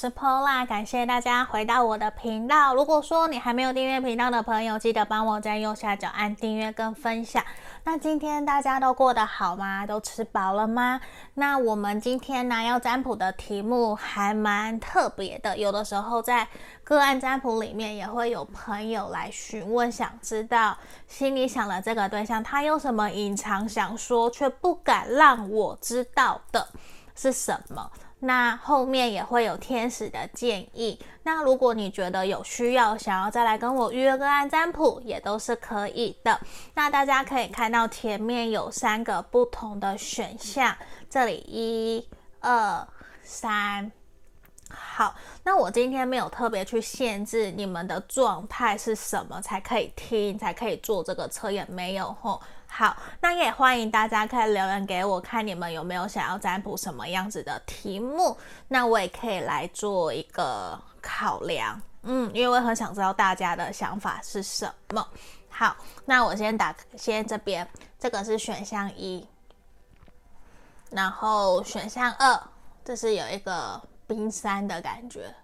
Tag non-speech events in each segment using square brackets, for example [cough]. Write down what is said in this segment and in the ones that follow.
是 Pola，感谢大家回到我的频道。如果说你还没有订阅频道的朋友，记得帮我在右下角按订阅跟分享。那今天大家都过得好吗？都吃饱了吗？那我们今天呢要占卜的题目还蛮特别的。有的时候在个案占卜里面也会有朋友来询问，想知道心里想的这个对象他有什么隐藏想说却不敢让我知道的是什么？那后面也会有天使的建议。那如果你觉得有需要，想要再来跟我预约个案占卜，也都是可以的。那大家可以看到前面有三个不同的选项，这里一、二、三。好，那我今天没有特别去限制你们的状态是什么才可以听，才可以做这个测验，没有吼。好，那也欢迎大家可以留言给我，看你们有没有想要占卜什么样子的题目，那我也可以来做一个考量。嗯，因为我很想知道大家的想法是什么。好，那我先打，先这边，这个是选项一，然后选项二，这是有一个冰山的感觉，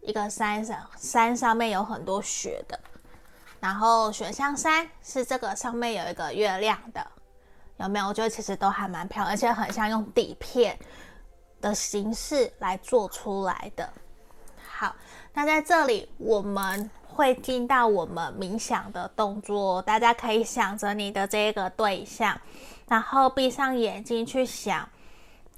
一个山上，山上面有很多雪的。然后选项三是这个上面有一个月亮的，有没有？我觉得其实都还蛮漂亮，而且很像用底片的形式来做出来的。好，那在这里我们会进到我们冥想的动作，大家可以想着你的这个对象，然后闭上眼睛去想。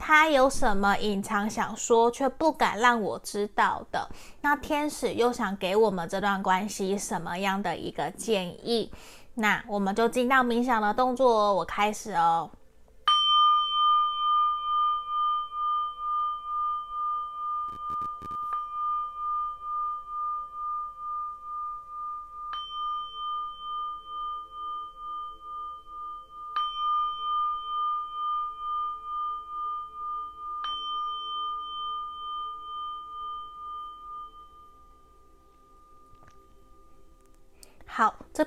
他有什么隐藏想说却不敢让我知道的？那天使又想给我们这段关系什么样的一个建议？那我们就进到冥想的动作，我开始哦。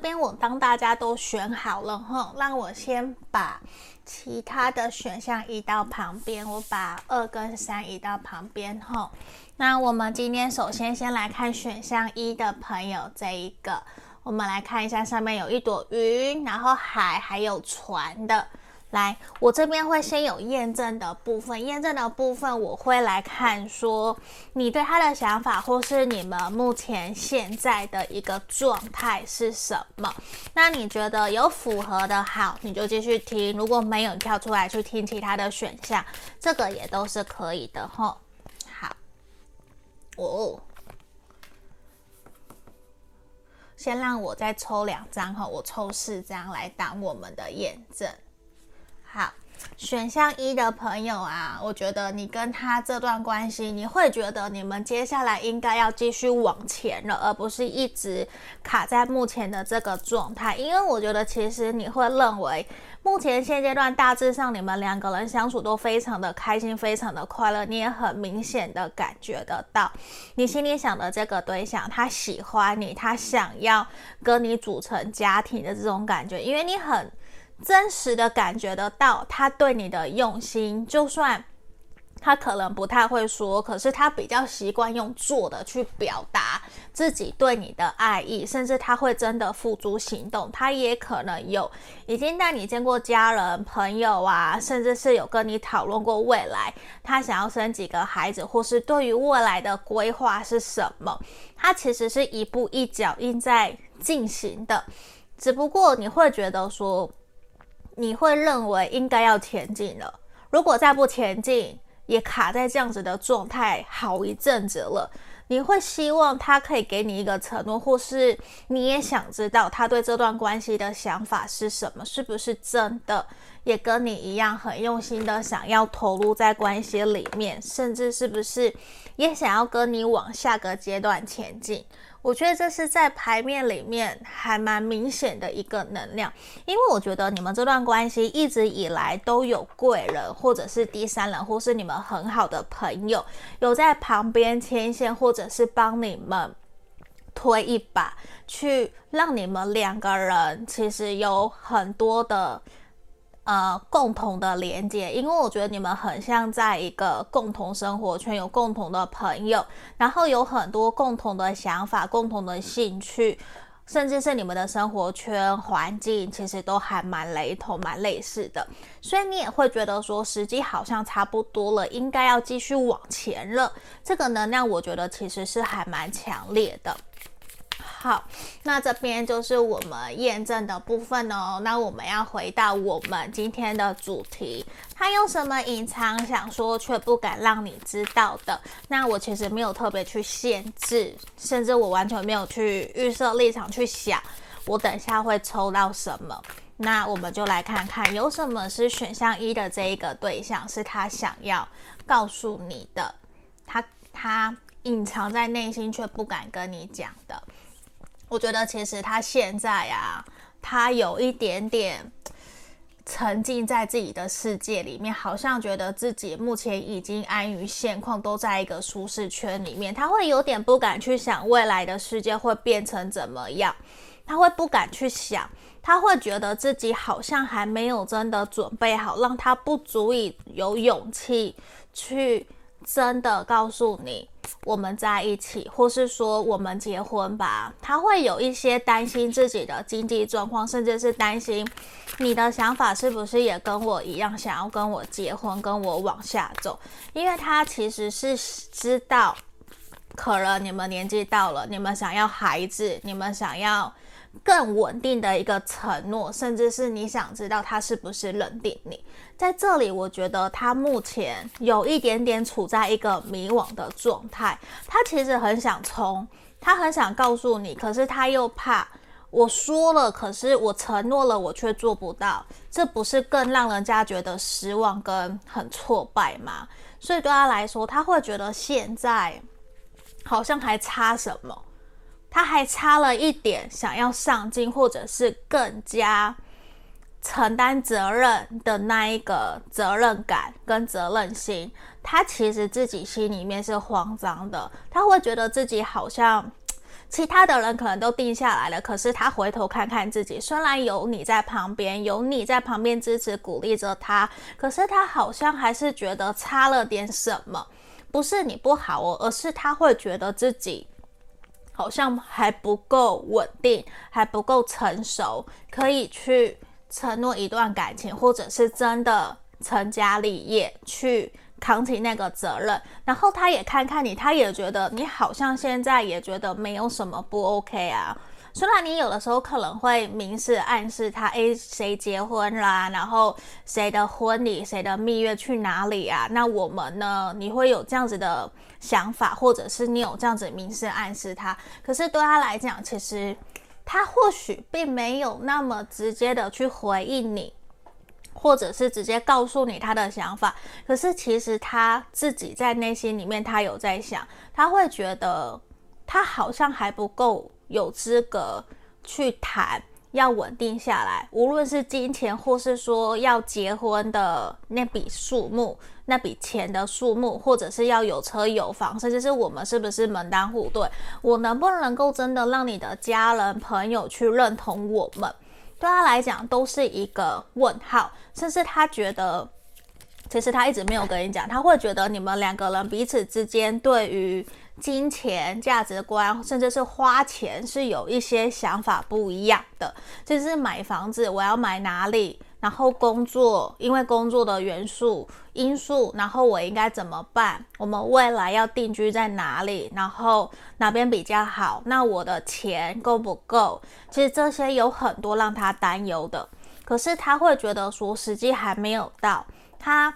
边我当大家都选好了哈，让我先把其他的选项移到旁边，我把二跟三移到旁边哈。那我们今天首先先来看选项一的朋友这一个，我们来看一下上面有一朵云，然后海还有船的。来，我这边会先有验证的部分，验证的部分我会来看说你对他的想法，或是你们目前现在的一个状态是什么。那你觉得有符合的，好，你就继续听；如果没有，跳出来去听其他的选项，这个也都是可以的齁。好，哦，先让我再抽两张哈，我抽四张来当我们的验证。好，选项一的朋友啊，我觉得你跟他这段关系，你会觉得你们接下来应该要继续往前了，而不是一直卡在目前的这个状态。因为我觉得其实你会认为，目前现阶段大致上你们两个人相处都非常的开心，非常的快乐。你也很明显的感觉得到，你心里想的这个对象，他喜欢你，他想要跟你组成家庭的这种感觉，因为你很。真实的感觉得到他对你的用心，就算他可能不太会说，可是他比较习惯用做的去表达自己对你的爱意，甚至他会真的付诸行动。他也可能有已经带你见过家人、朋友啊，甚至是有跟你讨论过未来，他想要生几个孩子，或是对于未来的规划是什么，他其实是一步一脚印在进行的，只不过你会觉得说。你会认为应该要前进了，如果再不前进，也卡在这样子的状态好一阵子了。你会希望他可以给你一个承诺，或是你也想知道他对这段关系的想法是什么，是不是真的也跟你一样很用心的想要投入在关系里面，甚至是不是也想要跟你往下个阶段前进？我觉得这是在牌面里面还蛮明显的一个能量，因为我觉得你们这段关系一直以来都有贵人，或者是第三人，或是你们很好的朋友，有在旁边牵线，或者是帮你们推一把，去让你们两个人其实有很多的呃共同的连接，因为我觉得你们很像在一个共同生活圈，有共同的朋友，然后有很多共同的想法、共同的兴趣。甚至是你们的生活圈环境，其实都还蛮雷同、蛮类似的，所以你也会觉得说时机好像差不多了，应该要继续往前了。这个能量，我觉得其实是还蛮强烈的。好，那这边就是我们验证的部分哦。那我们要回到我们今天的主题，他有什么隐藏想说却不敢让你知道的？那我其实没有特别去限制，甚至我完全没有去预设立场去想，我等下会抽到什么。那我们就来看看有什么是选项一的这一个对象是他想要告诉你的，他他隐藏在内心却不敢跟你讲的。我觉得其实他现在啊，他有一点点沉浸在自己的世界里面，好像觉得自己目前已经安于现况，都在一个舒适圈里面。他会有点不敢去想未来的世界会变成怎么样，他会不敢去想，他会觉得自己好像还没有真的准备好，让他不足以有勇气去。真的告诉你，我们在一起，或是说我们结婚吧，他会有一些担心自己的经济状况，甚至是担心你的想法是不是也跟我一样，想要跟我结婚，跟我往下走。因为他其实是知道，可能你们年纪到了，你们想要孩子，你们想要。更稳定的一个承诺，甚至是你想知道他是不是认定你。在这里，我觉得他目前有一点点处在一个迷惘的状态。他其实很想冲，他很想告诉你，可是他又怕我说了，可是我承诺了，我却做不到，这不是更让人家觉得失望跟很挫败吗？所以对他来说，他会觉得现在好像还差什么。他还差了一点，想要上进，或者是更加承担责任的那一个责任感跟责任心。他其实自己心里面是慌张的，他会觉得自己好像其他的人可能都定下来了，可是他回头看看自己，虽然有你在旁边，有你在旁边支持鼓励着他，可是他好像还是觉得差了点什么。不是你不好哦，而是他会觉得自己。好像还不够稳定，还不够成熟，可以去承诺一段感情，或者是真的成家立业，去扛起那个责任。然后他也看看你，他也觉得你好像现在也觉得没有什么不 OK 啊。虽然你有的时候可能会明示暗示他，诶，谁结婚啦？然后谁的婚礼、谁的蜜月去哪里啊？那我们呢？你会有这样子的想法，或者是你有这样子明示暗示他？可是对他来讲，其实他或许并没有那么直接的去回应你，或者是直接告诉你他的想法。可是其实他自己在内心里面，他有在想，他会觉得他好像还不够。有资格去谈要稳定下来，无论是金钱，或是说要结婚的那笔数目、那笔钱的数目，或者是要有车有房，甚至是我们是不是门当户对，我能不能够真的让你的家人朋友去认同我们，对他来讲都是一个问号，甚至他觉得，其实他一直没有跟你讲，他会觉得你们两个人彼此之间对于。金钱价值观，甚至是花钱，是有一些想法不一样的。就是买房子，我要买哪里？然后工作，因为工作的元素因素，然后我应该怎么办？我们未来要定居在哪里？然后哪边比较好？那我的钱够不够？其实这些有很多让他担忧的。可是他会觉得说，时机还没有到，他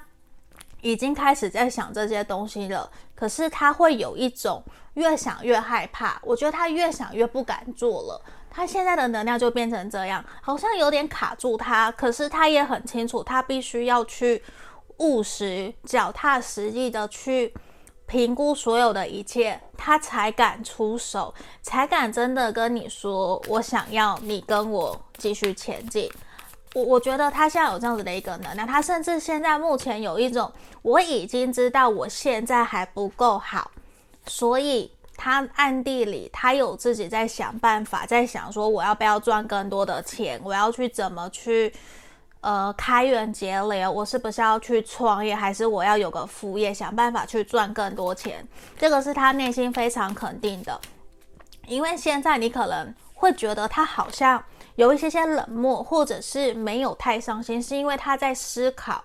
已经开始在想这些东西了。可是他会有一种越想越害怕，我觉得他越想越不敢做了。他现在的能量就变成这样，好像有点卡住他。可是他也很清楚，他必须要去务实、脚踏实地的去评估所有的一切，他才敢出手，才敢真的跟你说：“我想要你跟我继续前进。”我我觉得他现在有这样子的一个能量，他甚至现在目前有一种，我已经知道我现在还不够好，所以他暗地里他有自己在想办法，在想说我要不要赚更多的钱，我要去怎么去呃，开源节流，我是不是要去创业，还是我要有个副业，想办法去赚更多钱？这个是他内心非常肯定的。因为现在你可能会觉得他好像有一些些冷漠，或者是没有太伤心，是因为他在思考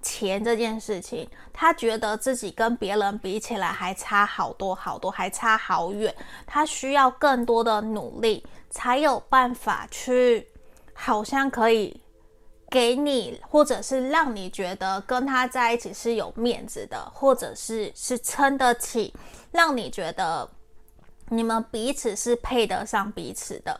钱这件事情。他觉得自己跟别人比起来还差好多好多，还差好远。他需要更多的努力，才有办法去，好像可以。给你，或者是让你觉得跟他在一起是有面子的，或者是是撑得起，让你觉得你们彼此是配得上彼此的。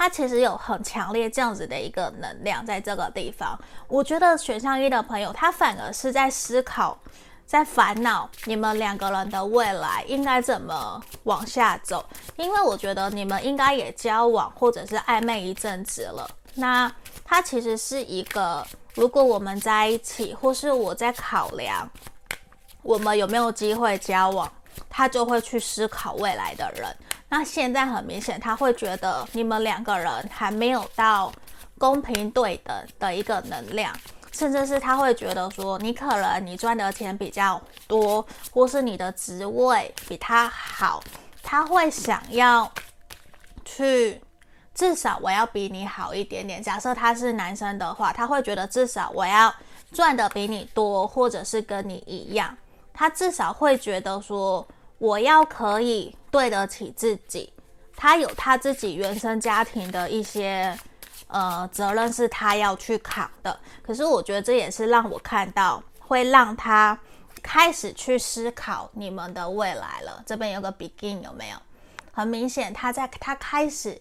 他其实有很强烈这样子的一个能量在这个地方。我觉得选项一的朋友，他反而是在思考，在烦恼你们两个人的未来应该怎么往下走，因为我觉得你们应该也交往或者是暧昧一阵子了。那他其实是一个，如果我们在一起，或是我在考量我们有没有机会交往，他就会去思考未来的人。那现在很明显，他会觉得你们两个人还没有到公平对等的一个能量，甚至是他会觉得说，你可能你赚的钱比较多，或是你的职位比他好，他会想要去。至少我要比你好一点点。假设他是男生的话，他会觉得至少我要赚的比你多，或者是跟你一样。他至少会觉得说，我要可以对得起自己。他有他自己原生家庭的一些呃责任是他要去扛的。可是我觉得这也是让我看到，会让他开始去思考你们的未来了。这边有个 begin 有没有？很明显，他在他开始。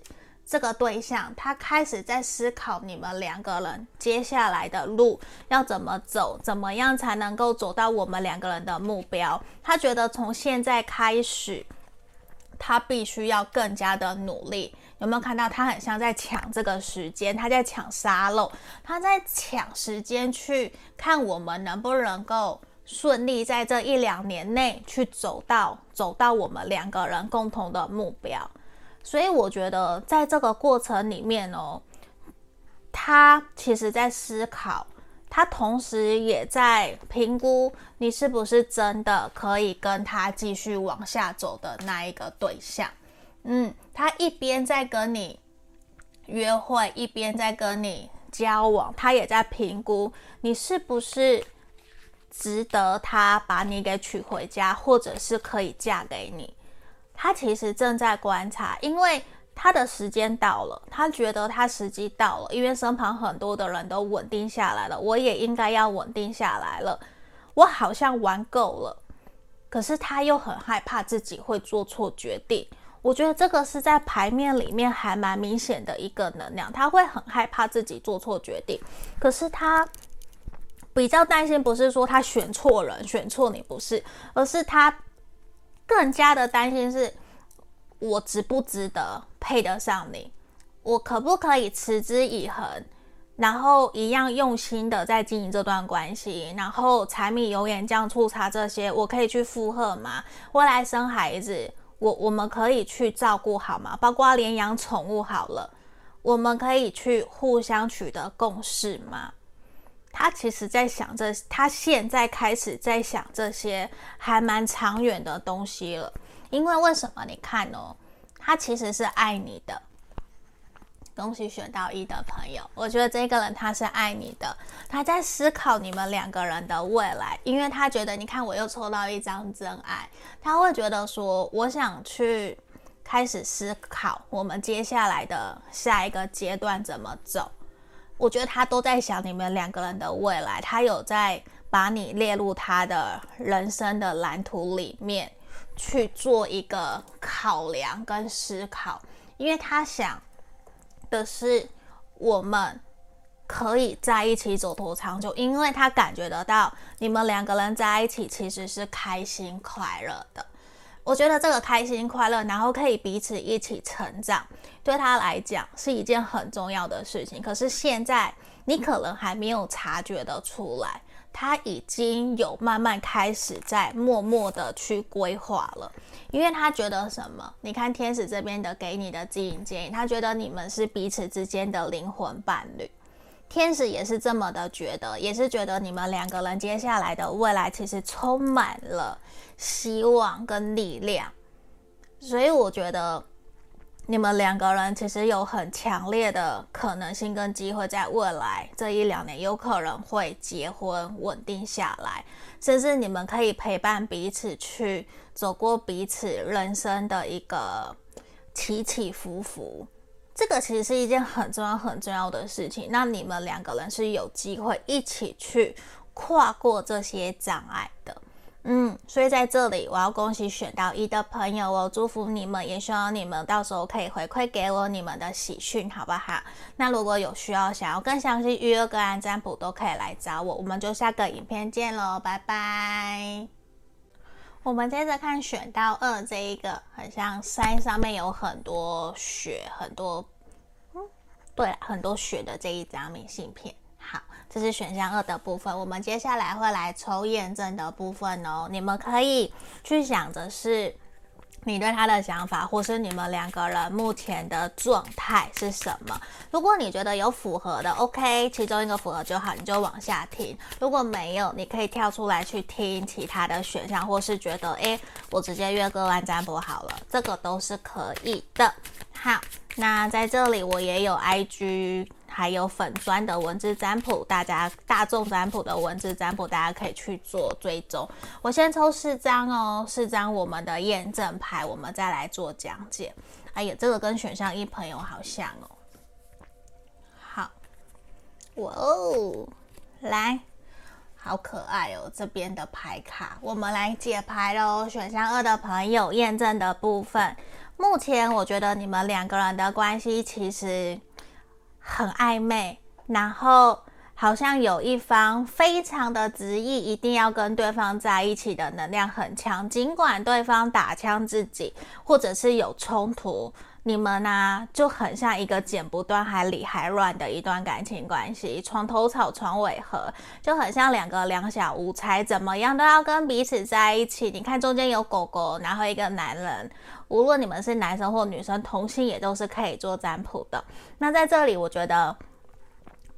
这个对象，他开始在思考你们两个人接下来的路要怎么走，怎么样才能够走到我们两个人的目标。他觉得从现在开始，他必须要更加的努力。有没有看到他很像在抢这个时间？他在抢沙漏，他在抢时间去看我们能不能够顺利在这一两年内去走到走到我们两个人共同的目标。所以我觉得，在这个过程里面哦，他其实在思考，他同时也在评估你是不是真的可以跟他继续往下走的那一个对象。嗯，他一边在跟你约会，一边在跟你交往，他也在评估你是不是值得他把你给娶回家，或者是可以嫁给你。他其实正在观察，因为他的时间到了，他觉得他时机到了，因为身旁很多的人都稳定下来了，我也应该要稳定下来了。我好像玩够了，可是他又很害怕自己会做错决定。我觉得这个是在牌面里面还蛮明显的一个能量，他会很害怕自己做错决定，可是他比较担心，不是说他选错人，选错你不是，而是他。更加的担心是，我值不值得配得上你？我可不可以持之以恒，然后一样用心的在经营这段关系？然后柴米油盐酱醋茶这些，我可以去负荷吗？未来生孩子，我我们可以去照顾好吗？包括连养宠物好了，我们可以去互相取得共识吗？他其实在想这，他现在开始在想这些还蛮长远的东西了。因为为什么？你看哦，他其实是爱你的。恭喜选到一的朋友，我觉得这个人他是爱你的，他在思考你们两个人的未来，因为他觉得，你看我又抽到一张真爱，他会觉得说，我想去开始思考我们接下来的下一个阶段怎么走。我觉得他都在想你们两个人的未来，他有在把你列入他的人生的蓝图里面去做一个考量跟思考，因为他想的是我们可以在一起走多长久，因为他感觉得到你们两个人在一起其实是开心快乐的。我觉得这个开心快乐，然后可以彼此一起成长，对他来讲是一件很重要的事情。可是现在你可能还没有察觉得出来，他已经有慢慢开始在默默的去规划了。因为他觉得什么？你看天使这边的给你的指引建议，他觉得你们是彼此之间的灵魂伴侣。天使也是这么的觉得，也是觉得你们两个人接下来的未来其实充满了希望跟力量，所以我觉得你们两个人其实有很强烈的可能性跟机会，在未来这一两年有可能会结婚稳定下来，甚至你们可以陪伴彼此去走过彼此人生的一个起起伏伏。这个其实是一件很重要、很重要的事情。那你们两个人是有机会一起去跨过这些障碍的，嗯。所以在这里，我要恭喜选到一的朋友，哦祝福你们，也希望你们到时候可以回馈给我你们的喜讯，好不好？那如果有需要，想要更详细预约个案占卜，都可以来找我。我们就下个影片见喽，拜拜。我们接着看选到二这一个，很像山上面有很多雪，很多，嗯，对了，很多雪的这一张明信片。好，这是选项二的部分。我们接下来会来抽验证的部分哦。你们可以去想着是。你对他的想法，或是你们两个人目前的状态是什么？如果你觉得有符合的，OK，其中一个符合就好，你就往下听。如果没有，你可以跳出来去听其他的选项，或是觉得，诶，我直接约个案占卜好了，这个都是可以的。好，那在这里我也有 IG。还有粉专的文字占卜，大家大众占卜的文字占卜，大家可以去做追踪。我先抽四张哦，四张我们的验证牌，我们再来做讲解。哎呀，这个跟选项一朋友好像哦。好，哇哦，来，好可爱哦，这边的牌卡，我们来解牌喽。选项二的朋友，验证的部分，目前我觉得你们两个人的关系其实。很暧昧，然后好像有一方非常的执意，一定要跟对方在一起的能量很强。尽管对方打枪自己，或者是有冲突，你们呢、就很像一个剪不断、还理还乱的一段感情关系，床头吵床尾和，就很像两个两小无猜，怎么样都要跟彼此在一起。你看中间有狗狗，然后一个男人。无论你们是男生或女生，同性也都是可以做占卜的。那在这里，我觉得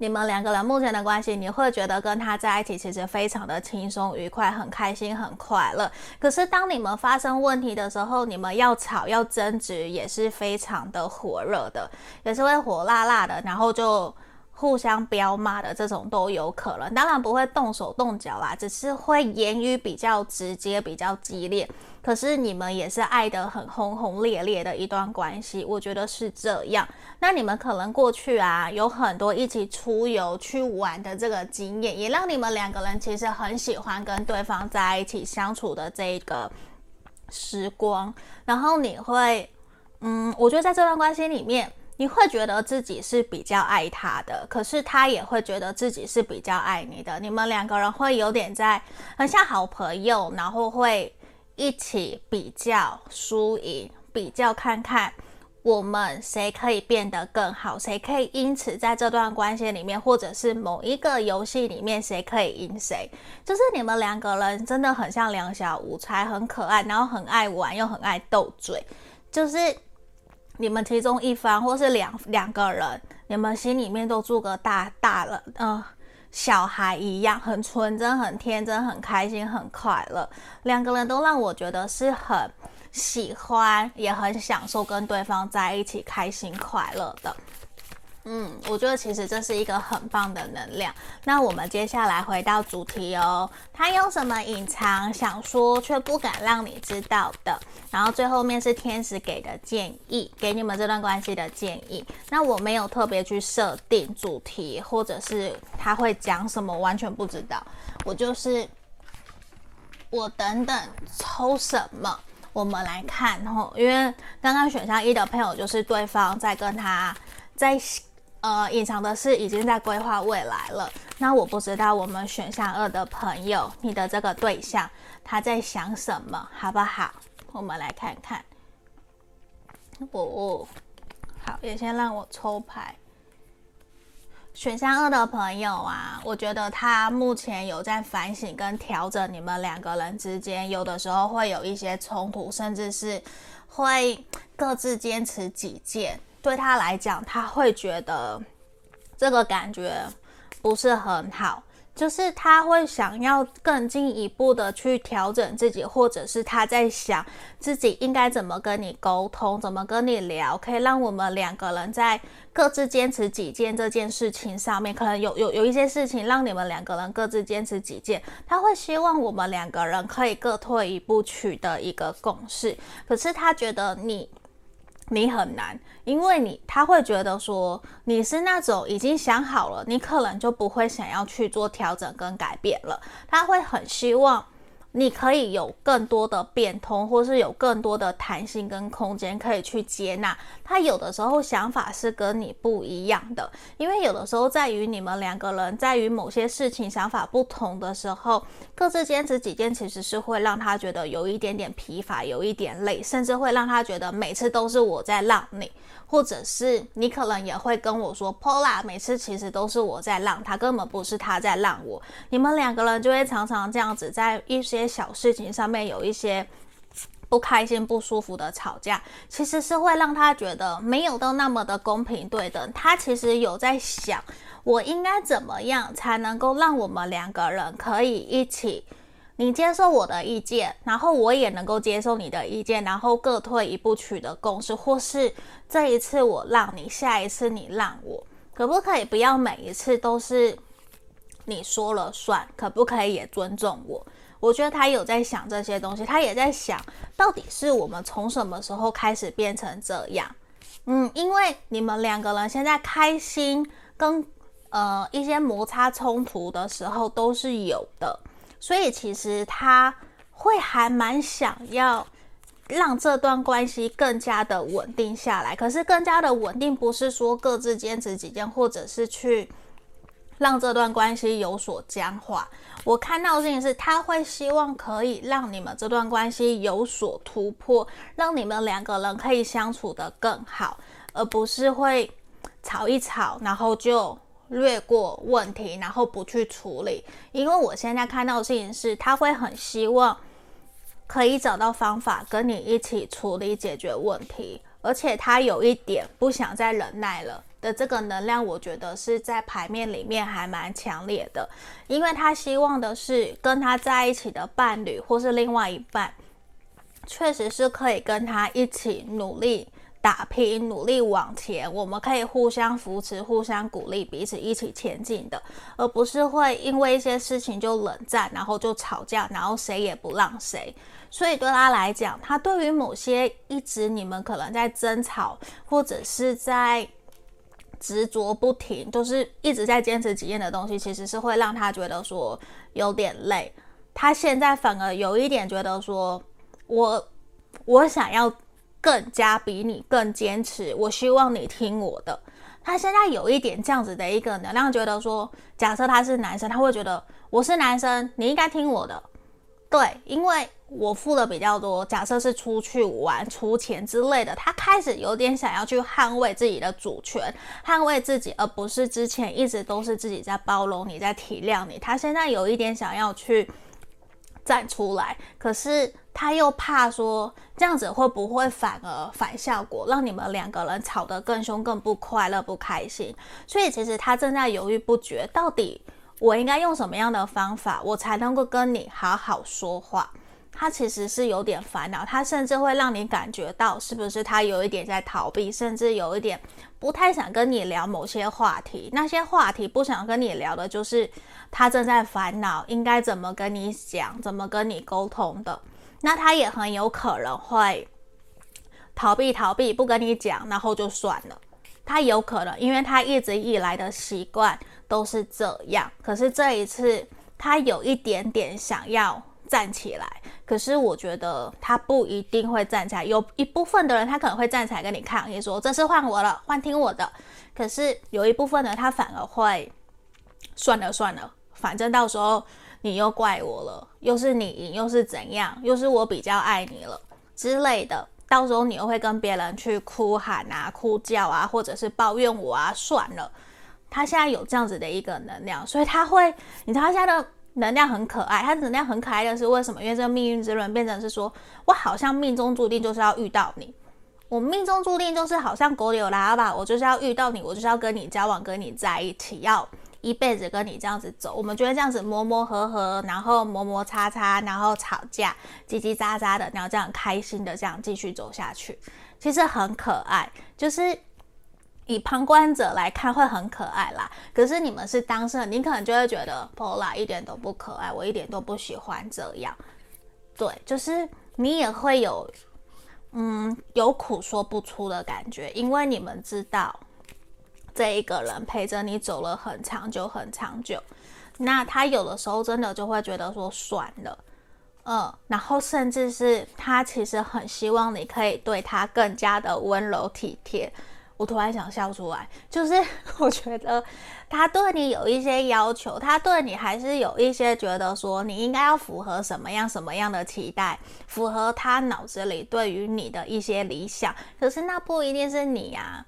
你们两个人目前的关系，你会觉得跟他在一起其实非常的轻松愉快，很开心，很快乐。可是当你们发生问题的时候，你们要吵要争执，也是非常的火热的，也是会火辣辣的，然后就互相飙骂的这种都有可能。当然不会动手动脚啦，只是会言语比较直接，比较激烈。可是你们也是爱得很轰轰烈烈的一段关系，我觉得是这样。那你们可能过去啊有很多一起出游去玩的这个经验，也让你们两个人其实很喜欢跟对方在一起相处的这个时光。然后你会，嗯，我觉得在这段关系里面，你会觉得自己是比较爱他的，可是他也会觉得自己是比较爱你的。你们两个人会有点在很像好朋友，然后会。一起比较输赢，比较看看我们谁可以变得更好，谁可以因此在这段关系里面，或者是某一个游戏里面，谁可以赢谁。就是你们两个人真的很像两小无猜，很可爱，然后很爱玩，又很爱斗嘴。就是你们其中一方，或是两两个人，你们心里面都住个大大人，嗯、小孩一样，很纯真、很天真、很开心、很快乐，两个人都让我觉得是很喜欢，也很享受跟对方在一起开心快乐的。嗯，我觉得其实这是一个很棒的能量。那我们接下来回到主题哦，他有什么隐藏想说却不敢让你知道的？然后最后面是天使给的建议，给你们这段关系的建议。那我没有特别去设定主题，或者是他会讲什么，完全不知道。我就是我等等抽什么，我们来看吼。因为刚刚选项一的朋友就是对方在跟他在。呃，隐藏的是已经在规划未来了。那我不知道我们选项二的朋友，你的这个对象他在想什么，好不好？我们来看看。哦，好，也先让我抽牌。选项二的朋友啊，我觉得他目前有在反省跟调整你们两个人之间，有的时候会有一些冲突，甚至是会各自坚持己见。对他来讲，他会觉得这个感觉不是很好。就是他会想要更进一步的去调整自己，或者是他在想自己应该怎么跟你沟通，怎么跟你聊，可以让我们两个人在各自坚持己见这件事情上面，可能有有有一些事情让你们两个人各自坚持己见，他会希望我们两个人可以各退一步，取得一个共识。可是他觉得你。你很难，因为你他会觉得说你是那种已经想好了，你可能就不会想要去做调整跟改变了。他会很希望。你可以有更多的变通，或是有更多的弹性跟空间可以去接纳。他有的时候想法是跟你不一样的，因为有的时候在于你们两个人在于某些事情想法不同的时候，各自坚持己见，其实是会让他觉得有一点点疲乏，有一点累，甚至会让他觉得每次都是我在让你。或者是你可能也会跟我说，Paula，每次其实都是我在让他，根本不是他在让我。你们两个人就会常常这样子，在一些小事情上面有一些不开心、不舒服的吵架，其实是会让他觉得没有到那么的公平对等。他其实有在想，我应该怎么样才能够让我们两个人可以一起。你接受我的意见，然后我也能够接受你的意见，然后各退一步取得共识，或是这一次我让你，下一次你让我，可不可以不要每一次都是你说了算？可不可以也尊重我？我觉得他有在想这些东西，他也在想到底是我们从什么时候开始变成这样？嗯，因为你们两个人现在开心跟呃一些摩擦冲突的时候都是有的。所以其实他会还蛮想要让这段关系更加的稳定下来，可是更加的稳定不是说各自坚持己见，或者是去让这段关系有所僵化。我看到的事情是，他会希望可以让你们这段关系有所突破，让你们两个人可以相处得更好，而不是会吵一吵，然后就。略过问题，然后不去处理，因为我现在看到的事情是，他会很希望可以找到方法跟你一起处理解决问题，而且他有一点不想再忍耐了的这个能量，我觉得是在牌面里面还蛮强烈的，因为他希望的是跟他在一起的伴侣或是另外一半，确实是可以跟他一起努力。打拼，努力往前，我们可以互相扶持、互相鼓励，彼此一起前进的，而不是会因为一些事情就冷战，然后就吵架，然后谁也不让谁。所以对他来讲，他对于某些一直你们可能在争吵，或者是在执着不停，就是一直在坚持己见的东西，其实是会让他觉得说有点累。他现在反而有一点觉得说，我我想要。更加比你更坚持，我希望你听我的。他现在有一点这样子的一个能量，觉得说，假设他是男生，他会觉得我是男生，你应该听我的。对，因为我付的比较多，假设是出去玩出钱之类的，他开始有点想要去捍卫自己的主权，捍卫自己，而不是之前一直都是自己在包容你，在体谅你。他现在有一点想要去站出来，可是。他又怕说这样子会不会反而反效果，让你们两个人吵得更凶、更不快乐、不开心。所以其实他正在犹豫不决，到底我应该用什么样的方法，我才能够跟你好好说话。他其实是有点烦恼，他甚至会让你感觉到是不是他有一点在逃避，甚至有一点不太想跟你聊某些话题。那些话题不想跟你聊的，就是他正在烦恼应该怎么跟你讲、怎么跟你沟通的。那他也很有可能会逃避，逃避不跟你讲，然后就算了。他有可能，因为他一直以来的习惯都是这样。可是这一次，他有一点点想要站起来。可是我觉得他不一定会站起来。有一部分的人，他可能会站起来跟你抗议，说这次换我了，换听我的。可是有一部分人，他反而会算了算了，反正到时候。你又怪我了，又是你，又是怎样，又是我比较爱你了之类的。到时候你又会跟别人去哭喊啊、哭叫啊，或者是抱怨我啊。算了，他现在有这样子的一个能量，所以他会，你知道他现在的能量很可爱。它能量很可爱的是为什么？因为这个命运之轮变成是说，我好像命中注定就是要遇到你，我命中注定就是好像狗有拉吧，我就是要遇到你，我就是要跟你交往，跟你在一起，要。一辈子跟你这样子走，我们觉得这样子磨磨合合，然后磨磨擦擦，然后吵架，叽叽喳喳的，然后这样开心的这样继续走下去，其实很可爱。就是以旁观者来看会很可爱啦，可是你们是当事人，你可能就会觉得 Paula 一点都不可爱，我一点都不喜欢这样。对，就是你也会有，嗯，有苦说不出的感觉，因为你们知道。这一个人陪着你走了很长久，很长久，那他有的时候真的就会觉得说算了，嗯，然后甚至是他其实很希望你可以对他更加的温柔体贴。我突然想笑出来，就是 [laughs] 我觉得他对你有一些要求，他对你还是有一些觉得说你应该要符合什么样什么样的期待，符合他脑子里对于你的一些理想。可是那不一定是你呀。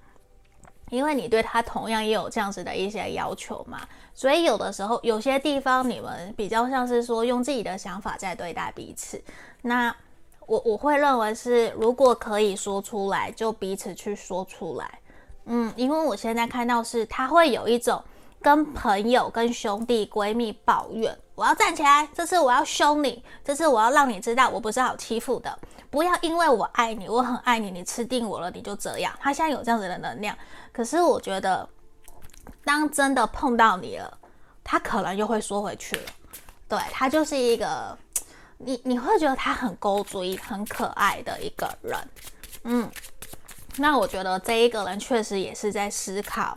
因为你对他同样也有这样子的一些要求嘛，所以有的时候有些地方你们比较像是说用自己的想法在对待彼此。那我我会认为是，如果可以说出来，就彼此去说出来。嗯，因为我现在看到是他会有一种跟朋友、跟兄弟、闺蜜抱怨，我要站起来，这次我要凶你，这次我要让你知道我不是好欺负的。不要因为我爱你，我很爱你，你吃定我了，你就这样。他现在有这样子的能量，可是我觉得，当真的碰到你了，他可能又会缩回去了。对，他就是一个，[tsk] 你你会觉得他很勾追、很可爱的一个人。嗯，那我觉得这一个人确实也是在思考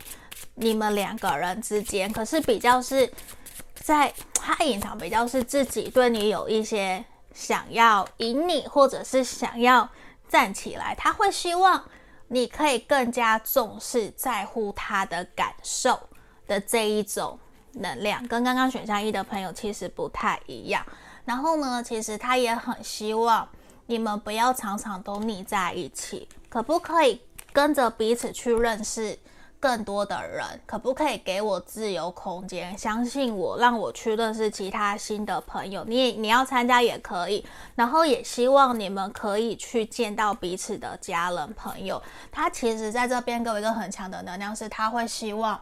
你们两个人之间，可是比较是在他隐藏，比较是自己对你有一些。想要赢你，或者是想要站起来，他会希望你可以更加重视、在乎他的感受的这一种能量，跟刚刚选项一的朋友其实不太一样。然后呢，其实他也很希望你们不要常常都腻在一起，可不可以跟着彼此去认识？更多的人，可不可以给我自由空间？相信我，让我去认识其他新的朋友。你你要参加也可以，然后也希望你们可以去见到彼此的家人朋友。他其实在这边给我一个很强的能量，是他会希望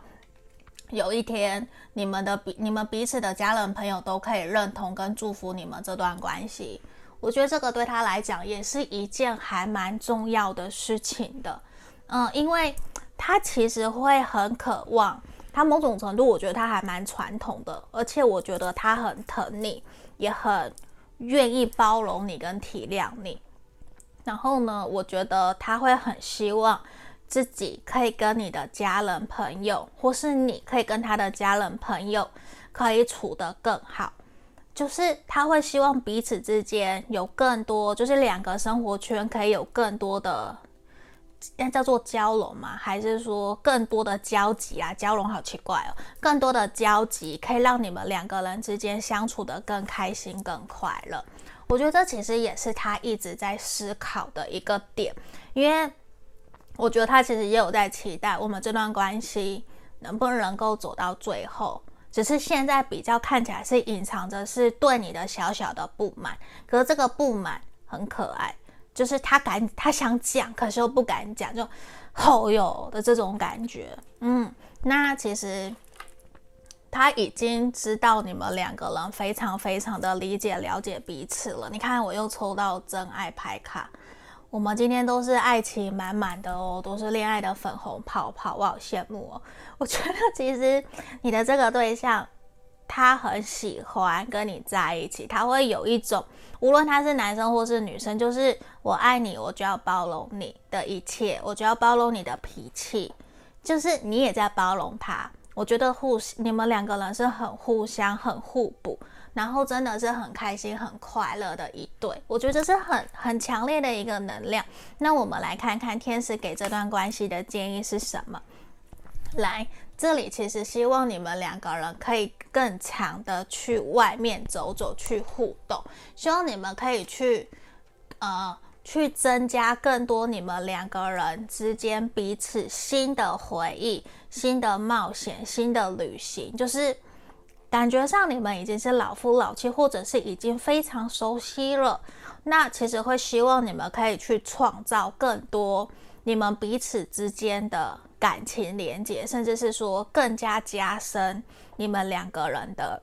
有一天你们的彼你们彼此的家人朋友都可以认同跟祝福你们这段关系。我觉得这个对他来讲也是一件还蛮重要的事情的。嗯，因为。他其实会很渴望，他某种程度，我觉得他还蛮传统的，而且我觉得他很疼你，也很愿意包容你跟体谅你。然后呢，我觉得他会很希望自己可以跟你的家人朋友，或是你可以跟他的家人朋友，可以处得更好。就是他会希望彼此之间有更多，就是两个生活圈可以有更多的。那叫做交融吗？还是说更多的交集啊？交融好奇怪哦。更多的交集可以让你们两个人之间相处得更开心、更快乐。我觉得这其实也是他一直在思考的一个点，因为我觉得他其实也有在期待我们这段关系能不能够走到最后。只是现在比较看起来是隐藏着是对你的小小的不满，可是这个不满很可爱。就是他敢，他想讲，可是又不敢讲，就吼哟的这种感觉。嗯，那其实他已经知道你们两个人非常非常的理解、了解彼此了。你看，我又抽到真爱牌卡，我们今天都是爱情满满的哦，都是恋爱的粉红泡泡，我好羡慕哦。我觉得其实你的这个对象，他很喜欢跟你在一起，他会有一种。无论他是男生或是女生，就是我爱你，我就要包容你的一切，我就要包容你的脾气，就是你也在包容他。我觉得互你们两个人是很互相、很互补，然后真的是很开心、很快乐的一对。我觉得这是很很强烈的一个能量。那我们来看看天使给这段关系的建议是什么？来。这里其实希望你们两个人可以更强的去外面走走，去互动。希望你们可以去，呃，去增加更多你们两个人之间彼此新的回忆、新的冒险、新的旅行。就是感觉上你们已经是老夫老妻，或者是已经非常熟悉了。那其实会希望你们可以去创造更多你们彼此之间的。感情连接，甚至是说更加加深你们两个人的，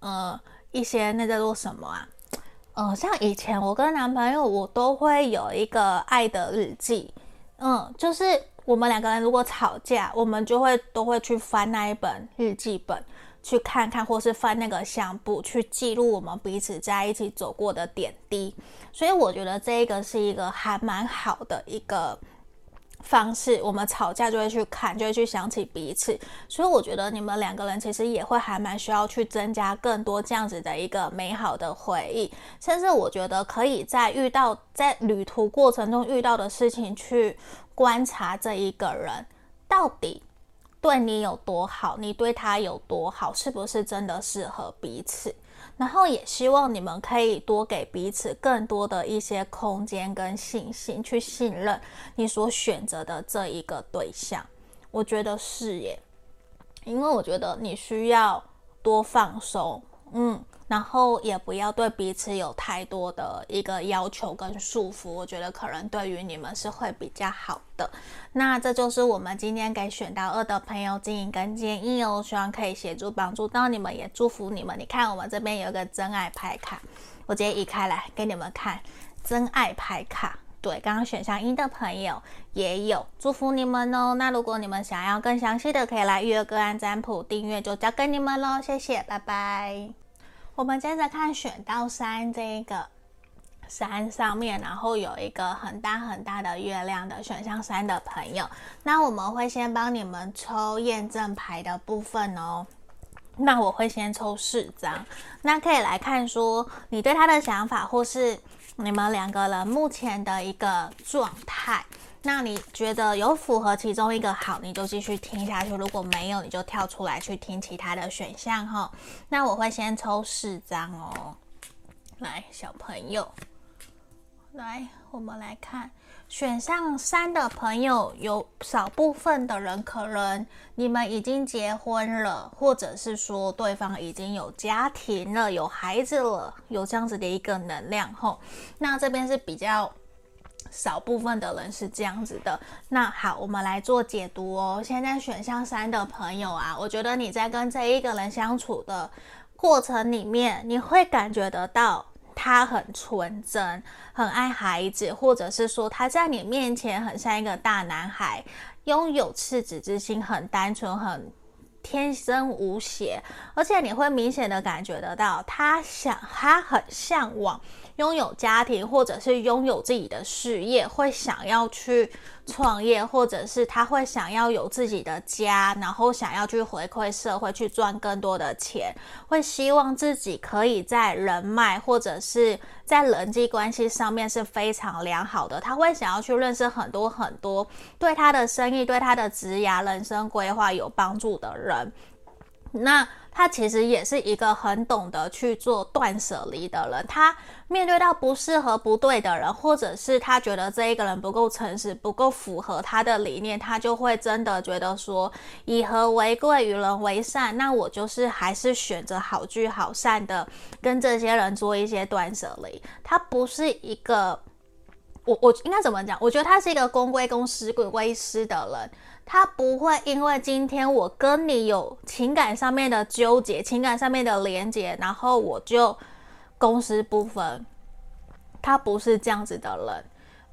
呃，一些那叫做什么啊？呃，像以前我跟男朋友，我都会有一个爱的日记，嗯，就是我们两个人如果吵架，我们就会都会去翻那一本日记本。去看看，或是翻那个相簿，去记录我们彼此在一起走过的点滴。所以我觉得这个是一个还蛮好的一个方式。我们吵架就会去看，就会去想起彼此。所以我觉得你们两个人其实也会还蛮需要去增加更多这样子的一个美好的回忆。甚至我觉得可以在遇到在旅途过程中遇到的事情，去观察这一个人到底。对你有多好，你对他有多好，是不是真的适合彼此？然后也希望你们可以多给彼此更多的一些空间跟信心，去信任你所选择的这一个对象。我觉得是耶，因为我觉得你需要多放松，嗯。然后也不要对彼此有太多的一个要求跟束缚，我觉得可能对于你们是会比较好的。那这就是我们今天给选到二的朋友建议跟建议哦，希望可以协助帮助到你们，也祝福你们。你看我们这边有一个真爱牌卡，我直接移开来给你们看真爱牌卡。对，刚刚选项一的朋友也有祝福你们哦。那如果你们想要更详细的，可以来预约个案占卜，订阅就交给你们喽。谢谢，拜拜。我们接着看选到三这一个山上面，然后有一个很大很大的月亮的选项三的朋友，那我们会先帮你们抽验证牌的部分哦。那我会先抽四张，那可以来看说你对他的想法，或是你们两个人目前的一个状态。那你觉得有符合其中一个好，你就继续听下去；如果没有，你就跳出来去听其他的选项哈。那我会先抽四张哦。来，小朋友，来，我们来看选项三的朋友，有少部分的人可能你们已经结婚了，或者是说对方已经有家庭了，有孩子了，有这样子的一个能量哈。那这边是比较。少部分的人是这样子的，那好，我们来做解读哦。现在选项三的朋友啊，我觉得你在跟这一个人相处的过程里面，你会感觉得到他很纯真，很爱孩子，或者是说他在你面前很像一个大男孩，拥有赤子之心，很单纯，很天真无邪，而且你会明显的感觉得到他想，他很向往。拥有家庭，或者是拥有自己的事业，会想要去创业，或者是他会想要有自己的家，然后想要去回馈社会，去赚更多的钱，会希望自己可以在人脉或者是在人际关系上面是非常良好的。他会想要去认识很多很多对他的生意、对他的职业、人生规划有帮助的人。那他其实也是一个很懂得去做断舍离的人。他面对到不适合、不对的人，或者是他觉得这一个人不够诚实、不够符合他的理念，他就会真的觉得说以和为贵、与人为善。那我就是还是选择好聚好散的，跟这些人做一些断舍离。他不是一个，我我应该怎么讲？我觉得他是一个公归公、私归归私的人。他不会因为今天我跟你有情感上面的纠结、情感上面的连结，然后我就公私不分。他不是这样子的人。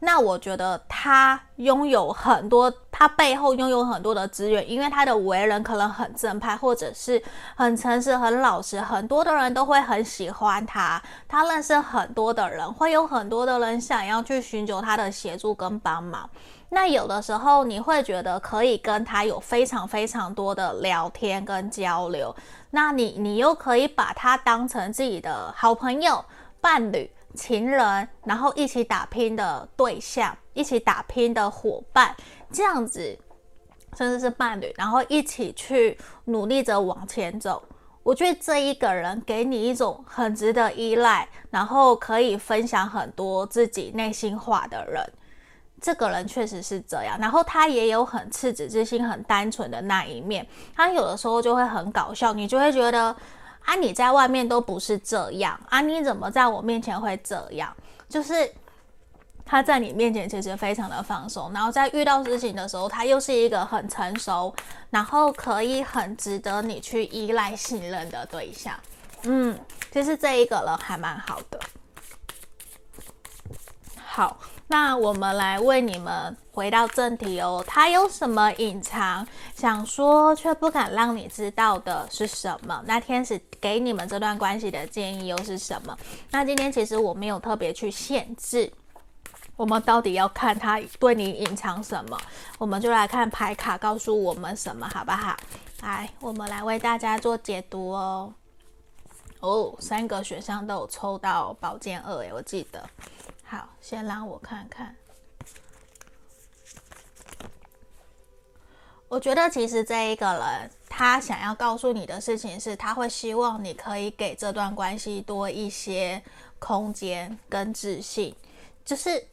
那我觉得他拥有很多，他背后拥有很多的资源，因为他的为人可能很正派，或者是很诚实、很老实，很多的人都会很喜欢他。他认识很多的人，会有很多的人想要去寻求他的协助跟帮忙。那有的时候你会觉得可以跟他有非常非常多的聊天跟交流，那你你又可以把他当成自己的好朋友、伴侣、情人，然后一起打拼的对象，一起打拼的伙伴，这样子，甚至是伴侣，然后一起去努力着往前走。我觉得这一个人给你一种很值得依赖，然后可以分享很多自己内心话的人。这个人确实是这样，然后他也有很赤子之心、很单纯的那一面。他有的时候就会很搞笑，你就会觉得啊，你在外面都不是这样啊，你怎么在我面前会这样？就是他在你面前其实非常的放松，然后在遇到事情的时候，他又是一个很成熟，然后可以很值得你去依赖信任的对象。嗯，其实这一个人还蛮好的。好，那我们来为你们回到正题哦。他有什么隐藏想说却不敢让你知道的是什么？那天使给你们这段关系的建议又是什么？那今天其实我没有特别去限制。我们到底要看他对你隐藏什么？我们就来看牌卡告诉我们什么，好不好？来，我们来为大家做解读哦。哦，三个选项都有抽到宝剑二，我记得。好，先让我看看。我觉得其实这一个人，他想要告诉你的事情是，他会希望你可以给这段关系多一些空间跟自信，就是。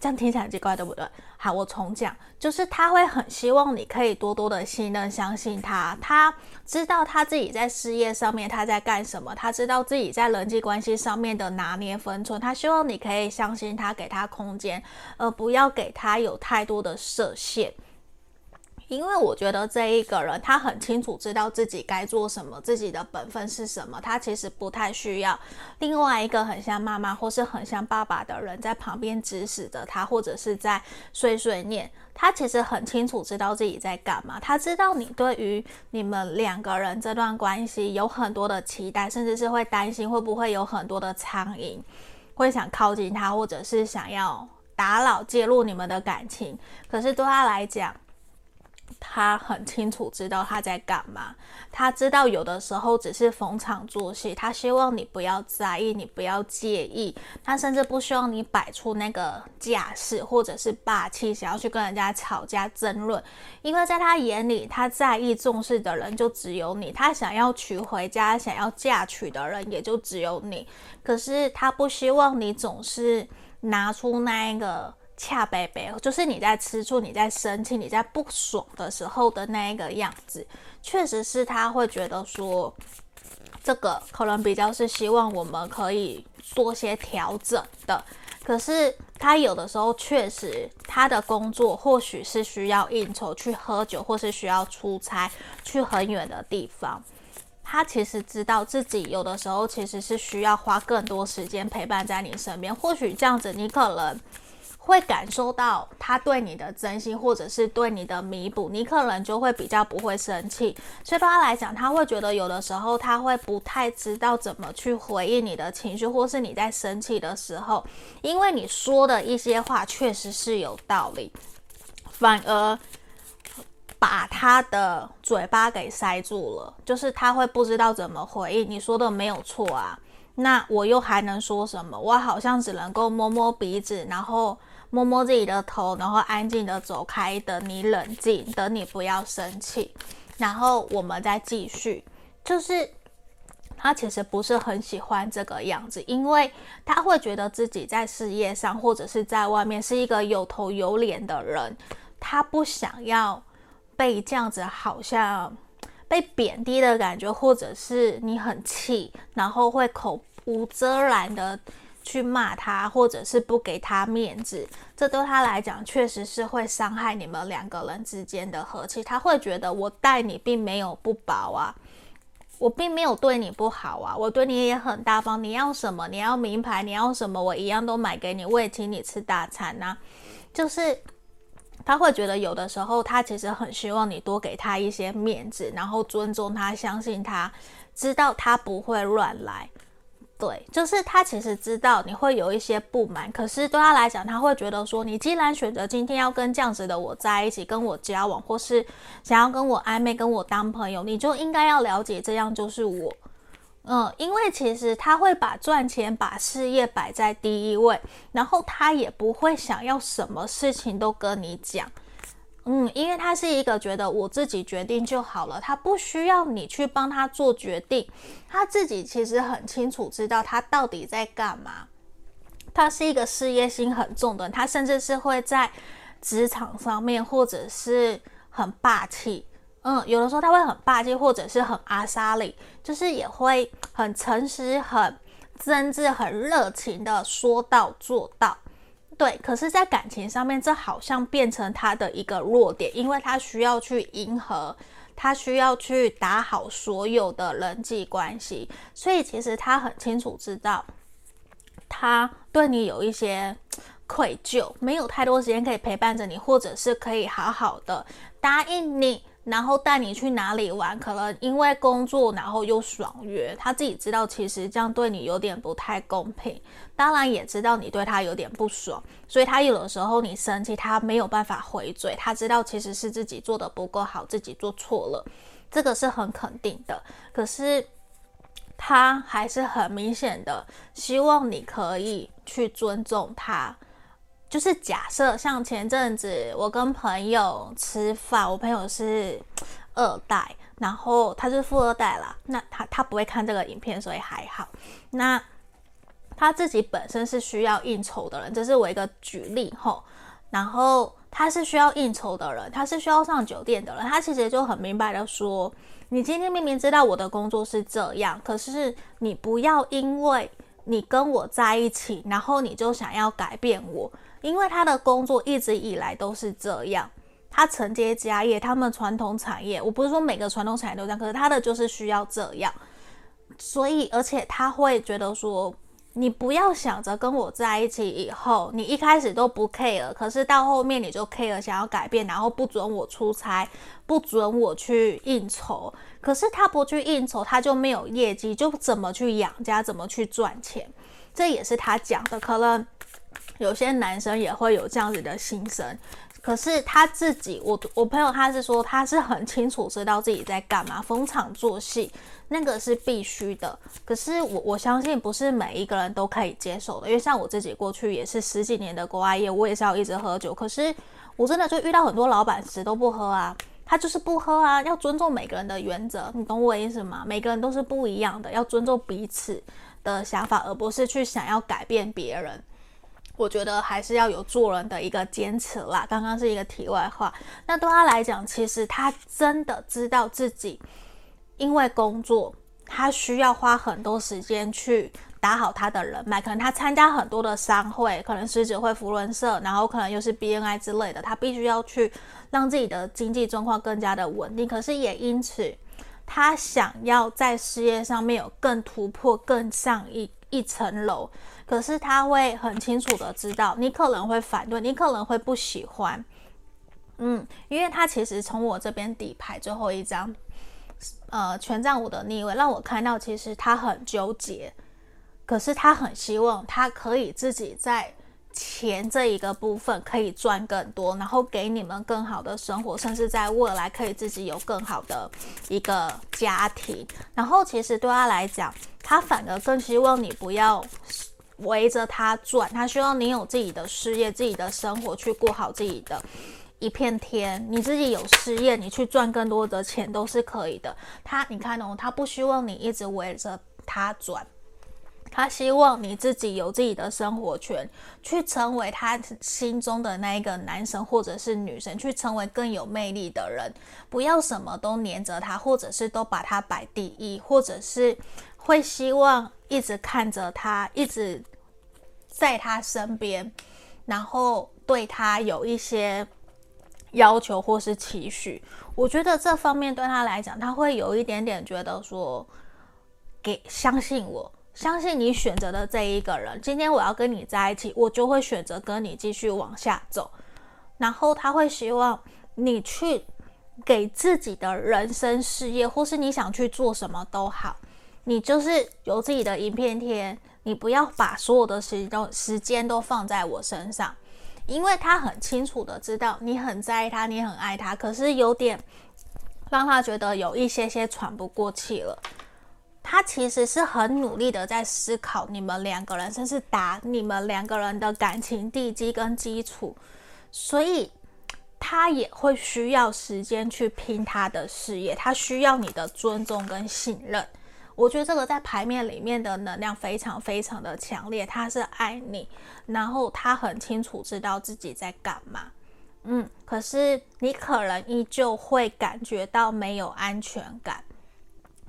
这样听起来很奇怪，对不对？好，我重讲，就是他会很希望你可以多多的信任、相信他。他知道他自己在事业上面他在干什么，他知道自己在人际关系上面的拿捏分寸。他希望你可以相信他，给他空间，而不要给他有太多的设限。因为我觉得这一个人，他很清楚知道自己该做什么，自己的本分是什么。他其实不太需要另外一个很像妈妈或是很像爸爸的人在旁边指使着他，或者是在碎碎念。他其实很清楚知道自己在干嘛。他知道你对于你们两个人这段关系有很多的期待，甚至是会担心会不会有很多的苍蝇会想靠近他，或者是想要打扰介入你们的感情。可是对他来讲，他很清楚知道他在干嘛，他知道有的时候只是逢场作戏，他希望你不要在意，你不要介意，他甚至不希望你摆出那个架势或者是霸气，想要去跟人家吵架争论，因为在他眼里，他在意重视的人就只有你，他想要娶回家，想要嫁娶的人也就只有你，可是他不希望你总是拿出那一个。恰贝贝，就是你在吃醋、你在生气、你在不爽的时候的那一个样子，确实是他会觉得说，这个可能比较是希望我们可以做些调整的。可是他有的时候确实，他的工作或许是需要应酬、去喝酒，或是需要出差去很远的地方。他其实知道自己有的时候其实是需要花更多时间陪伴在你身边。或许这样子，你可能。会感受到他对你的真心，或者是对你的弥补，你可能就会比较不会生气。所以对他来讲，他会觉得有的时候他会不太知道怎么去回应你的情绪，或是你在生气的时候，因为你说的一些话确实是有道理，反而把他的嘴巴给塞住了，就是他会不知道怎么回应。你说的没有错啊，那我又还能说什么？我好像只能够摸摸鼻子，然后。摸摸自己的头，然后安静的走开，等你冷静，等你不要生气，然后我们再继续。就是他其实不是很喜欢这个样子，因为他会觉得自己在事业上或者是在外面是一个有头有脸的人，他不想要被这样子好像被贬低的感觉，或者是你很气，然后会口无遮拦的。去骂他，或者是不给他面子，这对他来讲确实是会伤害你们两个人之间的和气。他会觉得我待你并没有不薄啊，我并没有对你不好啊，我对你也很大方。你要什么？你要名牌？你要什么？我一样都买给你，我也请你吃大餐呐。就是他会觉得有的时候他其实很希望你多给他一些面子，然后尊重他，相信他，知道他不会乱来。对，就是他其实知道你会有一些不满，可是对他来讲，他会觉得说，你既然选择今天要跟这样子的我在一起，跟我交往，或是想要跟我暧昧，跟我当朋友，你就应该要了解，这样就是我。嗯，因为其实他会把赚钱、把事业摆在第一位，然后他也不会想要什么事情都跟你讲。嗯，因为他是一个觉得我自己决定就好了，他不需要你去帮他做决定，他自己其实很清楚知道他到底在干嘛。他是一个事业心很重的人，他甚至是会在职场上面或者是很霸气。嗯，有的时候他会很霸气，或者是很阿莎里，就是也会很诚实、很真挚、很热情的说到做到。对，可是，在感情上面，这好像变成他的一个弱点，因为他需要去迎合，他需要去打好所有的人际关系，所以其实他很清楚知道，他对你有一些愧疚，没有太多时间可以陪伴着你，或者是可以好好的答应你。然后带你去哪里玩？可能因为工作，然后又爽约。他自己知道，其实这样对你有点不太公平。当然也知道你对他有点不爽，所以他有的时候你生气，他没有办法回嘴。他知道其实是自己做的不够好，自己做错了，这个是很肯定的。可是他还是很明显的希望你可以去尊重他。就是假设像前阵子我跟朋友吃饭，我朋友是二代，然后他是富二代啦。那他他不会看这个影片，所以还好。那他自己本身是需要应酬的人，这是我一个举例吼。然后他是需要应酬的人，他是需要上酒店的人。他其实就很明白的说：“你今天明明知道我的工作是这样，可是你不要因为你跟我在一起，然后你就想要改变我。”因为他的工作一直以来都是这样，他承接家业，他们传统产业，我不是说每个传统产业都这样，可是他的就是需要这样，所以而且他会觉得说，你不要想着跟我在一起以后，你一开始都不 care，可是到后面你就 care，想要改变，然后不准我出差，不准我去应酬，可是他不去应酬，他就没有业绩，就怎么去养家，怎么去赚钱，这也是他讲的，可能。有些男生也会有这样子的心声，可是他自己，我我朋友他是说他是很清楚知道自己在干嘛，逢场作戏那个是必须的。可是我我相信不是每一个人都可以接受的，因为像我自己过去也是十几年的国外业，我也是要一直喝酒。可是我真的就遇到很多老板死都不喝啊，他就是不喝啊，要尊重每个人的原则，你懂我意思吗？每个人都是不一样的，要尊重彼此的想法，而不是去想要改变别人。我觉得还是要有做人的一个坚持啦。刚刚是一个题外话，那对他来讲，其实他真的知道自己因为工作，他需要花很多时间去打好他的人脉。可能他参加很多的商会，可能狮子会、扶轮社，然后可能又是 BNI 之类的，他必须要去让自己的经济状况更加的稳定。可是也因此，他想要在事业上面有更突破、更上一一层楼。可是他会很清楚的知道，你可能会反对，你可能会不喜欢，嗯，因为他其实从我这边底牌最后一张，呃，权杖五的逆位，让我看到其实他很纠结，可是他很希望他可以自己在钱这一个部分可以赚更多，然后给你们更好的生活，甚至在未来可以自己有更好的一个家庭。然后其实对他来讲，他反而更希望你不要。围着他转，他希望你有自己的事业、自己的生活，去过好自己的一片天。你自己有事业，你去赚更多的钱都是可以的。他，你看哦，他不希望你一直围着他转，他希望你自己有自己的生活圈，去成为他心中的那一个男神或者是女神，去成为更有魅力的人。不要什么都黏着他，或者是都把他摆第一，或者是会希望一直看着他，一直。在他身边，然后对他有一些要求或是期许，我觉得这方面对他来讲，他会有一点点觉得说，给相信我，相信你选择的这一个人，今天我要跟你在一起，我就会选择跟你继续往下走。然后他会希望你去给自己的人生事业，或是你想去做什么都好，你就是有自己的一片天。你不要把所有的时都时间都放在我身上，因为他很清楚的知道你很在意他，你很爱他，可是有点让他觉得有一些些喘不过气了。他其实是很努力的在思考你们两个人，甚至打你们两个人的感情地基跟基础，所以他也会需要时间去拼他的事业，他需要你的尊重跟信任。我觉得这个在牌面里面的能量非常非常的强烈，他是爱你，然后他很清楚知道自己在干嘛，嗯，可是你可能依旧会感觉到没有安全感，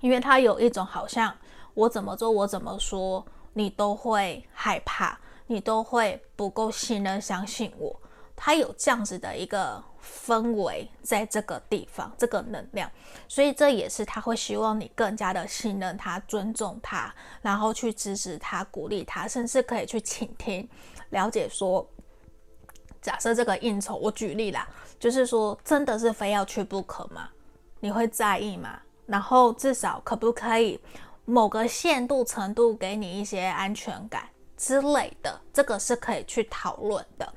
因为他有一种好像我怎么做，我怎么说，你都会害怕，你都会不够信任、相信我。他有这样子的一个氛围在这个地方，这个能量，所以这也是他会希望你更加的信任他、尊重他，然后去支持他、鼓励他，甚至可以去倾听、了解说。假设这个应酬，我举例啦，就是说，真的是非要去不可吗？你会在意吗？然后至少可不可以某个限度程度给你一些安全感之类的，这个是可以去讨论的。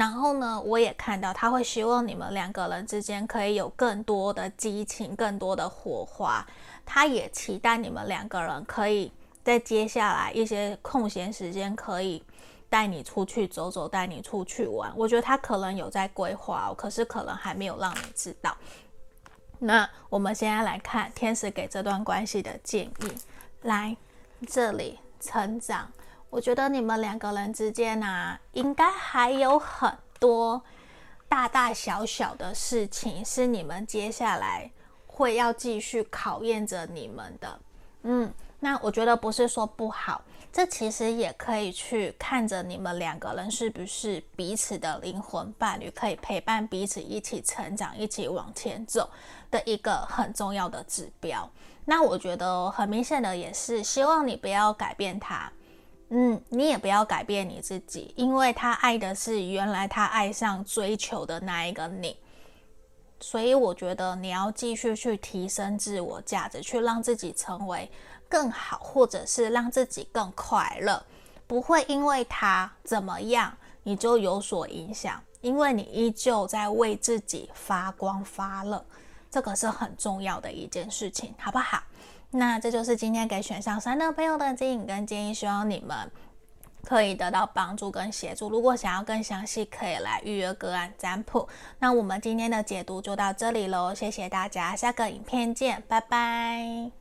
然后呢，我也看到他会希望你们两个人之间可以有更多的激情、更多的火花。他也期待你们两个人可以在接下来一些空闲时间可以。带你出去走走，带你出去玩。我觉得他可能有在规划哦，可是可能还没有让你知道。那我们现在来看天使给这段关系的建议。来这里成长，我觉得你们两个人之间啊，应该还有很多大大小小的事情是你们接下来会要继续考验着你们的。嗯，那我觉得不是说不好。这其实也可以去看着你们两个人是不是彼此的灵魂伴侣，可以陪伴彼此一起成长、一起往前走的一个很重要的指标。那我觉得很明显的也是希望你不要改变他，嗯，你也不要改变你自己，因为他爱的是原来他爱上追求的那一个你。所以我觉得你要继续去提升自我价值，去让自己成为。更好，或者是让自己更快乐，不会因为他怎么样你就有所影响，因为你依旧在为自己发光发热，这个是很重要的一件事情，好不好？那这就是今天给选项三的朋友的指引跟建议，希望你们可以得到帮助跟协助。如果想要更详细，可以来预约个案占卜。那我们今天的解读就到这里喽，谢谢大家，下个影片见，拜拜。